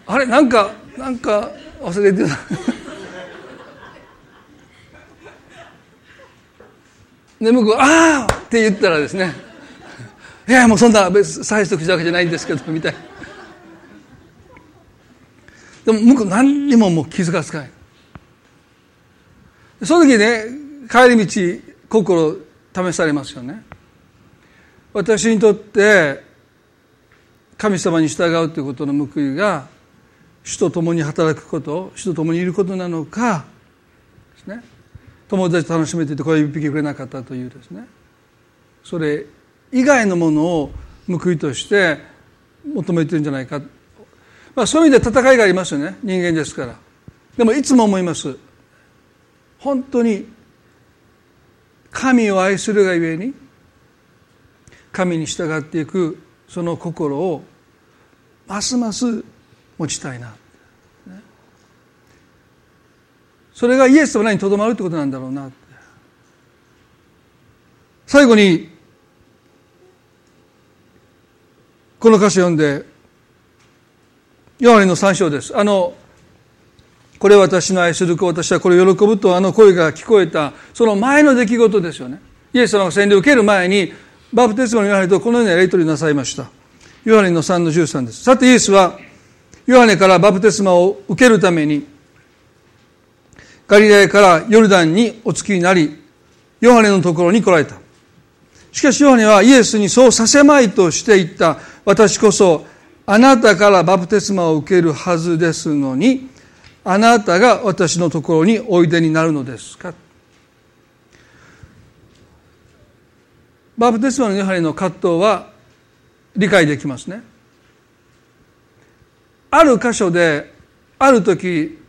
あれなんか なんか忘れてた で向こう「ああ!」って言ったらですね「いやもうそんな別再得したわけじゃないんですけど」みたいな。でも向こう何にももう気づかつかない。その時ね帰り道心試されますよね。私にとって神様に従うということの報いが主と共に働くこと主と共にいることなのかですね。友達と楽しめていて声一匹くれなかったというですね。それ以外のものを報いとして求めてるんじゃないか、まあ、そういう意味で戦いがありますよね。人間ですから。でもいつも思います。本当に神を愛するがゆえに神に従っていくその心をますます持ちたいな。それがイエス様にとどまるってことなんだろうな。最後にこの歌詞を読んでヨハネの三章です。あのこれ私の愛する子私はこれ喜ぶとあの声が聞こえた。その前の出来事ですよね。イエス様が洗礼を受ける前にバプテスマのヨハネとこのようなやり取りなさいました。ヨハネの3の13です。さてイエスはヨハネからバプテスマを受けるためにガリラヤからヨルダンにお付きになりヨハネのところに来られた。しかしヨハネはイエスにそうさせまいとして言った。私こそあなたからバプテスマを受けるはずですのにあなたが私のところにおいでになるのですか？バプテスマのヨハネの葛藤は理解できますね。ある箇所である時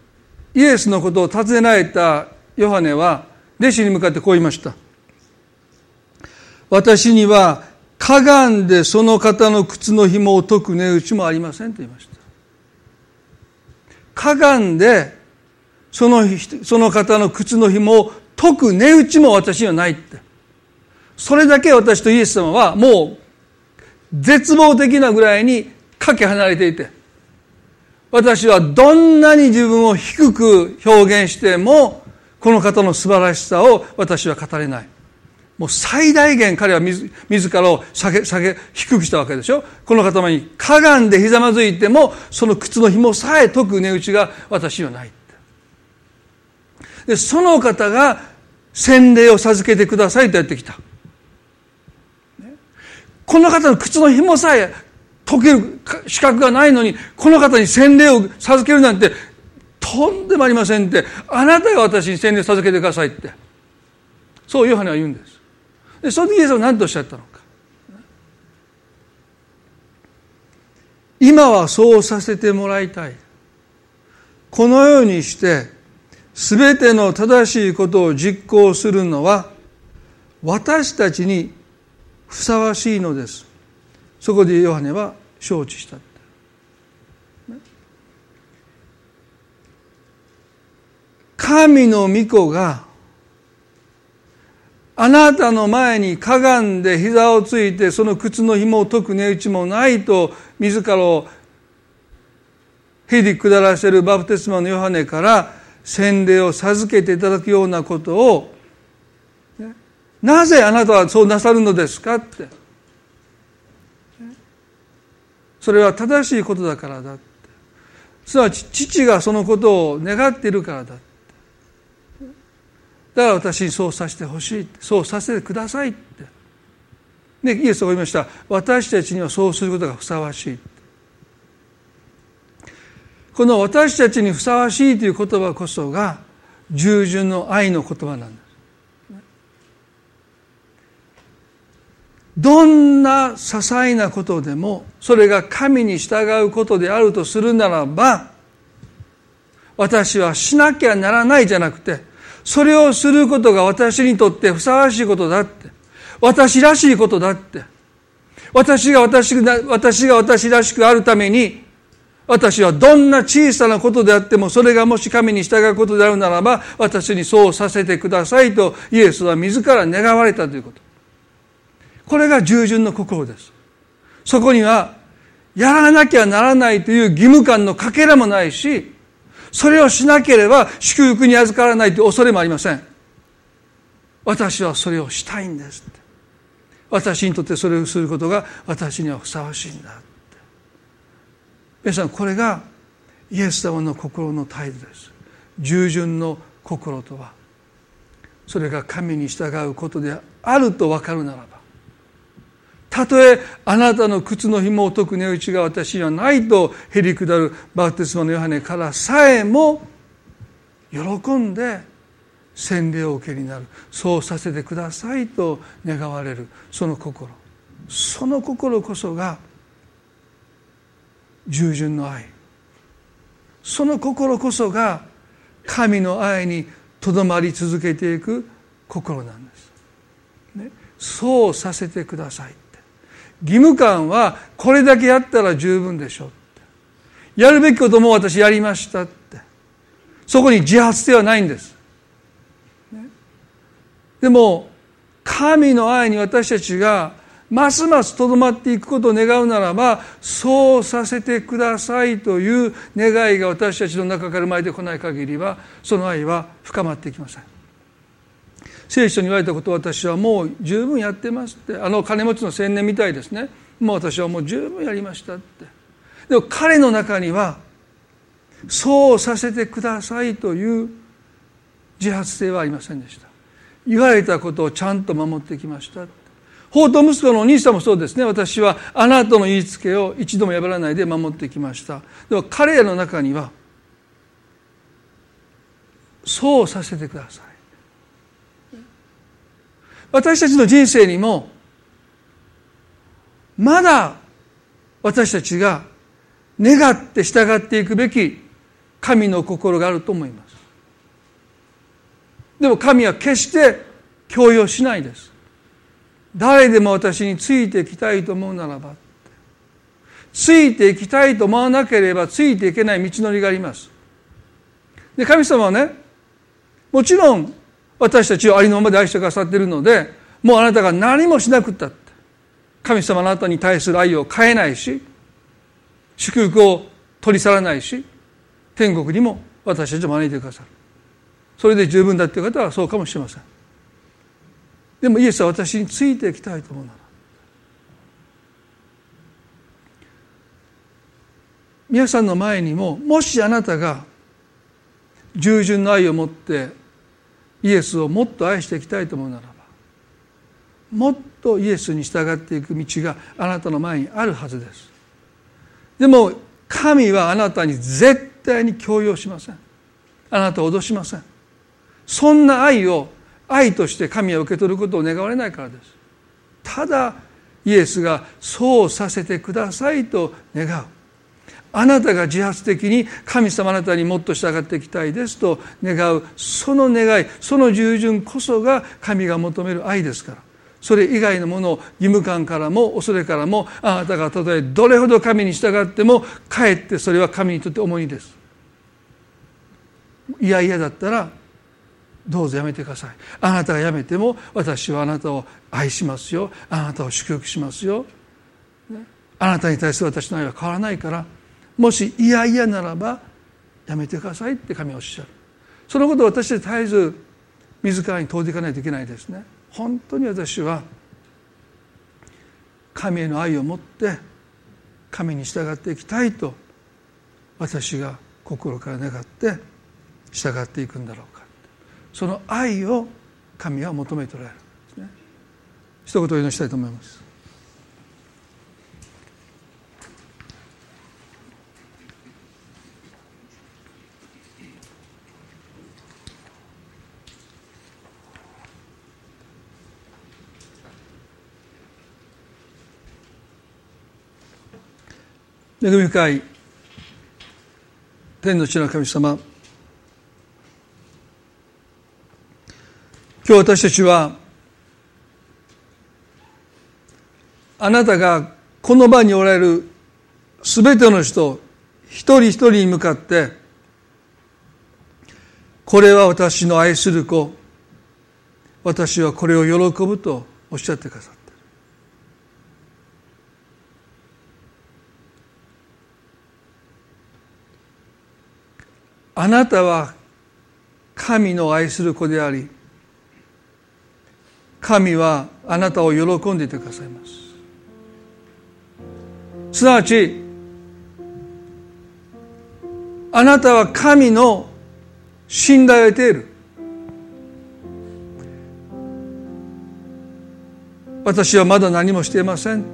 イエスのことを尋ねられたヨハネは弟子に向かってこう言いました。私にはかがんでその方の靴の紐を解く値打ちもありませんと言いました。かがんでそのその方の靴の紐を解く値打ちも私にはないって。それだけ私とイエス様はもう絶望的なぐらいにかけ離れていて私はどんなに自分を低く表現してもこの方の素晴らしさを私は語れない。もう最大限彼は自らを下げ下げ低くしたわけでしょ？この方にかがんでひざまずいてもその靴の紐さえ解く値打ちが私にはないでその方が洗礼を授けてくださいとやってきた。この方の靴の紐さえ解ける資格がないのにこの方に洗礼を授けるなんてとんでもありませんって。あなたが私に洗礼を授けてくださいって。そうヨハネは言うんです。でその時イエスは何とおっしゃったのか。今はそうさせてもらいたい。このようにして全ての正しいことを実行するのは私たちにふさわしいのです。そこでヨハネは承知した。神の御子があなたの前にかがんで膝をついてその靴の紐を解く値打ちもないと自らをへり下らせるバプテスマのヨハネから洗礼を授けていただくようなことをなぜあなたはそうなさるのですかって。それは正しいことだからだすなわち父がそのことを願っているからだだから私にそうさせてほしいそうさせてくださいって。でイエスが言いました。私たちにはそうすることがふさわしい。この私たちにふさわしいという言葉こそが従順の愛の言葉なんです。どんな些細なことでもそれが神に従うことであるとするならば私はしなきゃならないじゃなくてそれをすることが私にとってふさわしいことだって。私らしいことだって。私が私私が私らしくあるために私はどんな小さなことであってもそれがもし神に従うことであるならば私にそうさせてくださいとイエスは自ら願われたということ。これが従順の心です。そこにはやらなきゃならないという義務感のかけらもないしそれをしなければ祝福に預からないという恐れもありません。私はそれをしたいんです私にとってそれをすることが私にはふさわしいんだ皆さんこれがイエス様の心の態度です。従順の心とは。それが神に従うことであると分かるならばたとえあなたの靴の紐を解く値打ちが私にはないとへりくだるバプテスマのヨハネからさえも喜んで洗礼を受けになる。そうさせてくださいと願われる。その心その心こそが従順の愛。その心こそが神の愛にとどまり続けていく心なんです、ね、そうさせてください。義務感はこれだけやったら十分でしょって。やるべきことも私やりましたって。そこに自発性はないんです、ね、でも神の愛に私たちがますますとどまっていくことを願うならばそうさせてくださいという願いが私たちの中から生まれてこない限りはその愛は深まっていきません。聖書に言われたことを私はもう十分やってますって。あの金持ちの青年みたいですね。もう私はもう十分やりましたって。でも彼の中にはそうさせてくださいという自発性はありませんでした。言われたことをちゃんと守ってきました法と息子のお兄さんもそうですね。私はあなたの言いつけを一度も破らないで守ってきました。でも彼らの中にはそうさせてください。私たちの人生にもまだ私たちが願って従っていくべき神の心があると思います。でも神は決して強要しないです。誰でも私についていきたいと思うならばついていきたいと思わなければついていけない道のりがあります。で神様はねもちろん私たちをありのままで愛してくださっているのでもうあなたが何もしなくったって神様のあなたに対する愛を変えないし祝福を取り去らないし天国にも私たちを招いてくださる。それで十分だっていう方はそうかもしれません。でもイエスは私についていきたいと思うなら皆さんの前にももしあなたが従順の愛を持ってイエスをもっと愛していきたいと思うならばもっとイエスに従っていく道があなたの前にあるはずです。でも神はあなたに絶対に強要しません。あなたを脅しません。そんな愛を愛として神は受け取ることを願われないからです。ただイエスがそうさせてくださいと願う。あなたが自発的に神様あなたにもっと従っていきたいですと願うその願いその従順こそが神が求める愛ですから。それ以外のものを義務感からも恐れからもあなたがたとえどれほど神に従ってもかえってそれは神にとって重荷です。いやいやだったらどうぞやめてください。あなたがやめても私はあなたを愛しますよ。あなたを祝福しますよ。あなたに対する私の愛は変わらないから。もし嫌々ならばやめてくださいって神はおっしゃる。そのことを私で絶えず自らに問うていかないといけないですね。本当に私は神への愛を持って神に従っていきたいと私が心から願って従っていくんだろうか。その愛を神は求めておられるんですね。一言お祈りしたいと思います。恵み深い天の地の神様。今日私たちはあなたがこの場におられるすべての人一人一人に向かってこれは私の愛する子私はこれを喜ぶとおっしゃってくださった。あなたは神の愛する子であり神はあなたを喜んでいてくださいます。すなわちあなたは神の信頼を得ている。私はまだ何もしていません。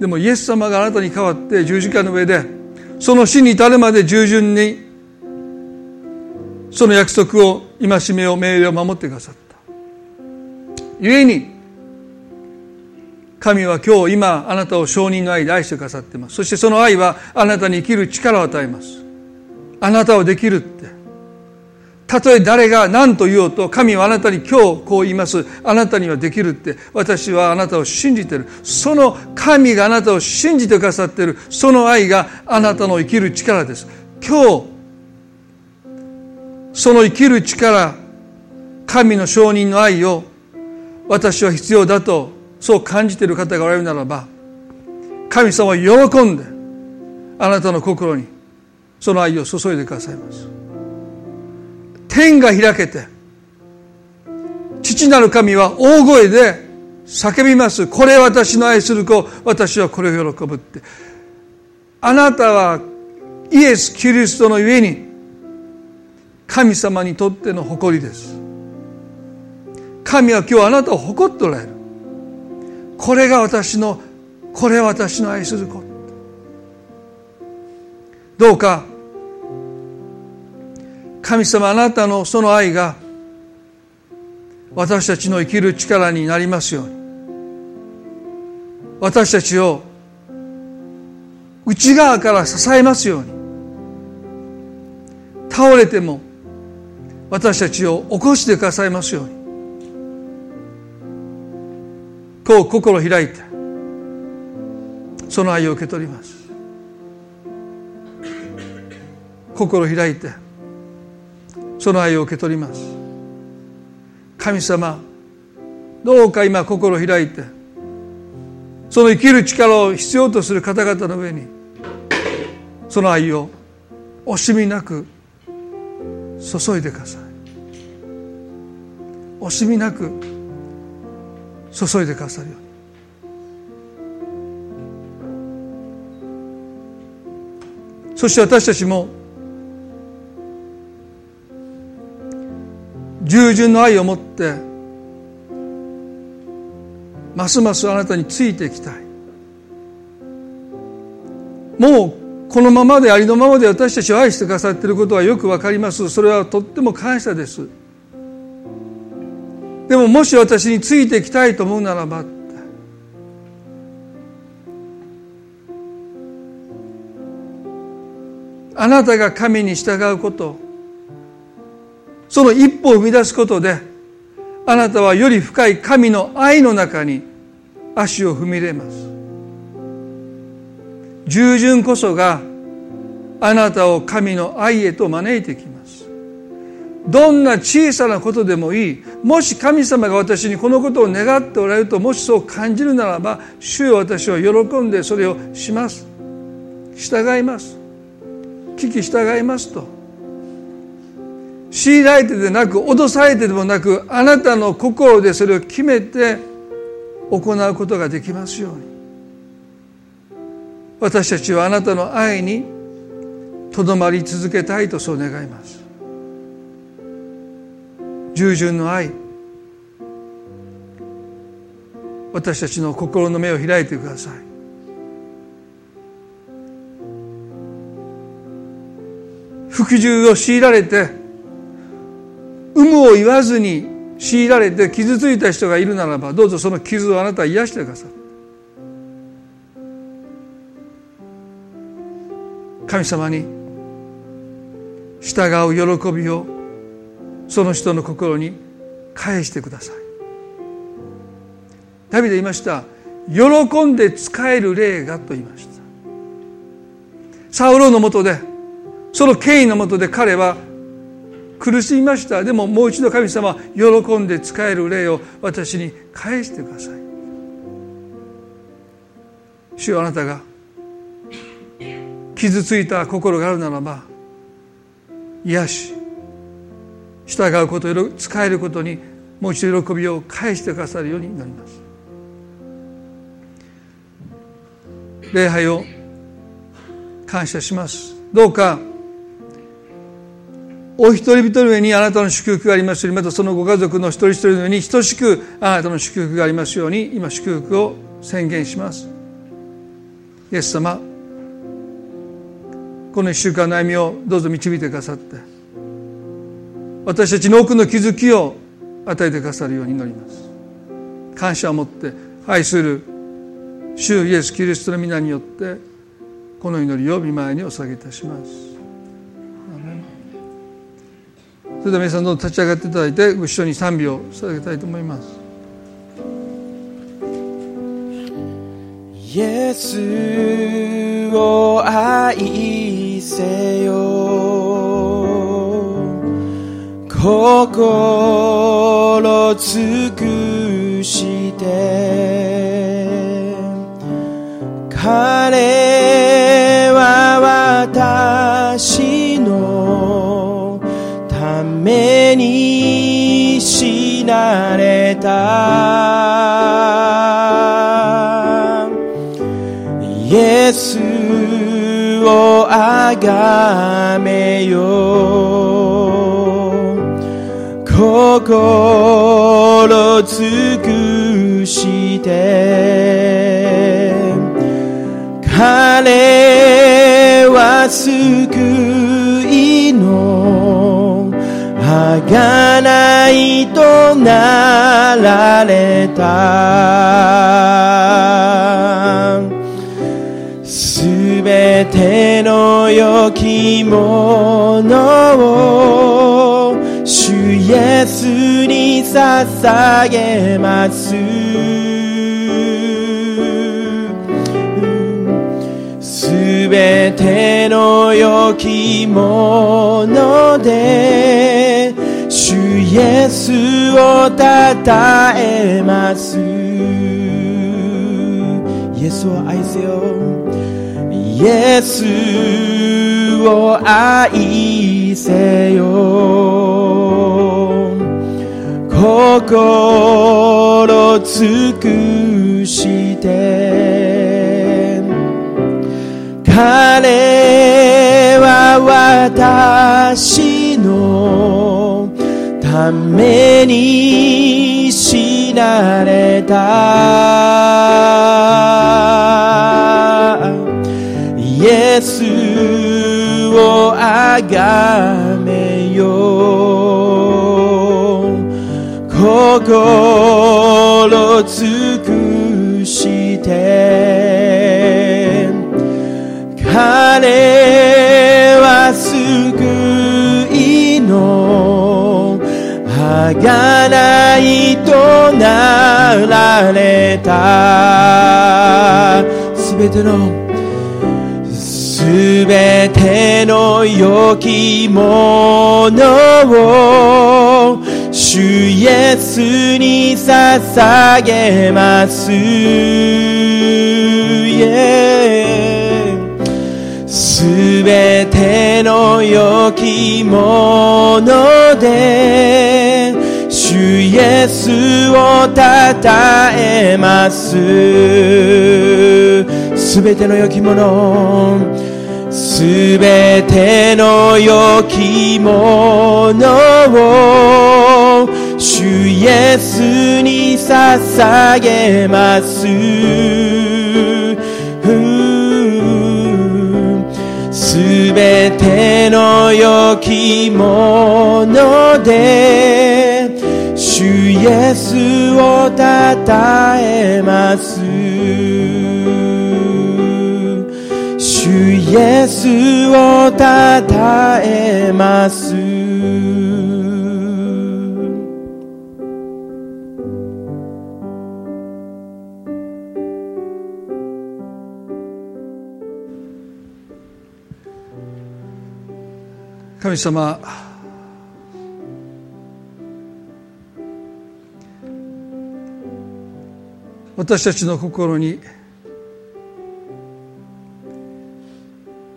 でもイエス様があなたに代わって十字架の上でその死に至るまで従順にその約束を戒めを命令を守ってくださった。故に神は今日今あなたを証人の愛で愛してくださっています。そしてその愛はあなたに生きる力を与えます。あなたをできるって。たとえ誰が何と言おうと神はあなたに今日こう言います。あなたにはできるって私はあなたを信じてる。その神があなたを信じてくださっている。その愛があなたの生きる力です。今日その生きる力神の証人の愛を私は必要だとそう感じている方がおられるならば神様は喜んであなたの心にその愛を注いでくださいます。天が開けて父なる神は大声で叫びます。これ私の愛する子私はこれを喜ぶって。あなたはイエス・キリストのゆえに神様にとっての誇りです。神は今日あなたを誇っておられる。これが私のこれは私の愛する子。どうか神様あなたのその愛が私たちの生きる力になりますように。私たちを内側から支えますように。倒れても私たちを起こしてくださいますように。こう心開いてその愛を受け取ります。心開いてその愛を受け取ります。神様どうか今心を開いてその生きる力を必要とする方々の上にその愛を惜しみなく注いでください。惜しみなく注いでくださるように。そして私たちも従順の愛を持ってますますあなたについていきたい。もうこのままでありのままで私たちを愛してくださっていることはよくわかります。それはとっても感謝です。でももし私についていきたいと思うならばあなたが神に従うこと。その一歩を踏み出すことであなたはより深い神の愛の中に足を踏み入れます。従順こそがあなたを神の愛へと招いてきます。どんな小さなことでもいい。もし神様が私にこのことを願っておられるともしそう感じるならば主よ私は喜んでそれをします。従います。聞き従いますと。強いられてでなく脅されてでもなくあなたの心でそれを決めて行うことができますように。私たちはあなたの愛にとどまり続けたいとそう願います。従順の愛。私たちの心の目を開いてください。服従を強いられて有無を言わずに強いられて傷ついた人がいるならばどうぞその傷をあなたは癒してください。神様に従う喜びをその人の心に返してください。ダビデ言いました。喜んで使える霊がと言いました。サウロのもとでその権威のもとで彼は苦しみました。でももう一度神様喜んで使える霊を私に返してください。主よあなたが傷ついた心があるならば癒し従うこと使えることにもう一度喜びを返してくださるようになります。礼拝を感謝します。どうかお一人一人の上にあなたの祝福がありますようにまたそのご家族の一人一人の上に等しくあなたの祝福がありますように今祝福を宣言します。イエス様この一週間の歩みをどうぞ導いてくださって私たちの多くの気づきを与えてくださるように祈ります。感謝を持って愛する主イエス・キリストの皆によってこの祈りを見舞いにお下げいたします。それでは皆さんどうぞ立ち上がっていただいてご一緒に賛美を捧げたいと思います。イエスを愛せよ。心尽くして。彼は私。めに死なれた。イエスをあがめよ心尽くして。彼は救い贖いとなられた。すべての良きものを主イエスに捧げます。すべての良きものでイエスをたたえます。イエスを愛せよ。イエスを愛せよ。心尽くして。彼は私のために死なれた。イエスをあがめよ心尽くして。彼は救いの贖いとなられた。すべてのすべての良きものを主イエスに捧げます、すべての良きものでイエスをたたえます。すべての良きものすべての良きものを主イエスに捧げます。すべての良きもので主イエスをたたえます。主イエスをたたえます。神様私たちの心に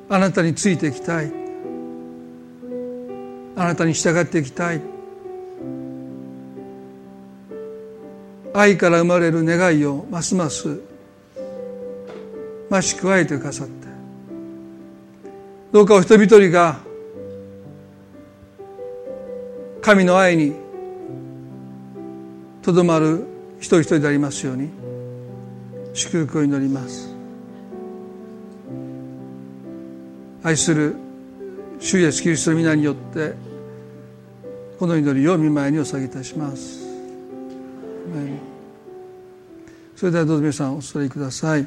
あなたについていきたい。あなたに従っていきたい。愛から生まれる願いをますます増し加えてくださって。どうかお一人一人が神の愛にとどまる一人一人でありますように。祝福を祈ります。愛する主イエスキリストの皆によってこの祈りを見舞いにお下げいたします。それではどうぞ皆さんお座りください。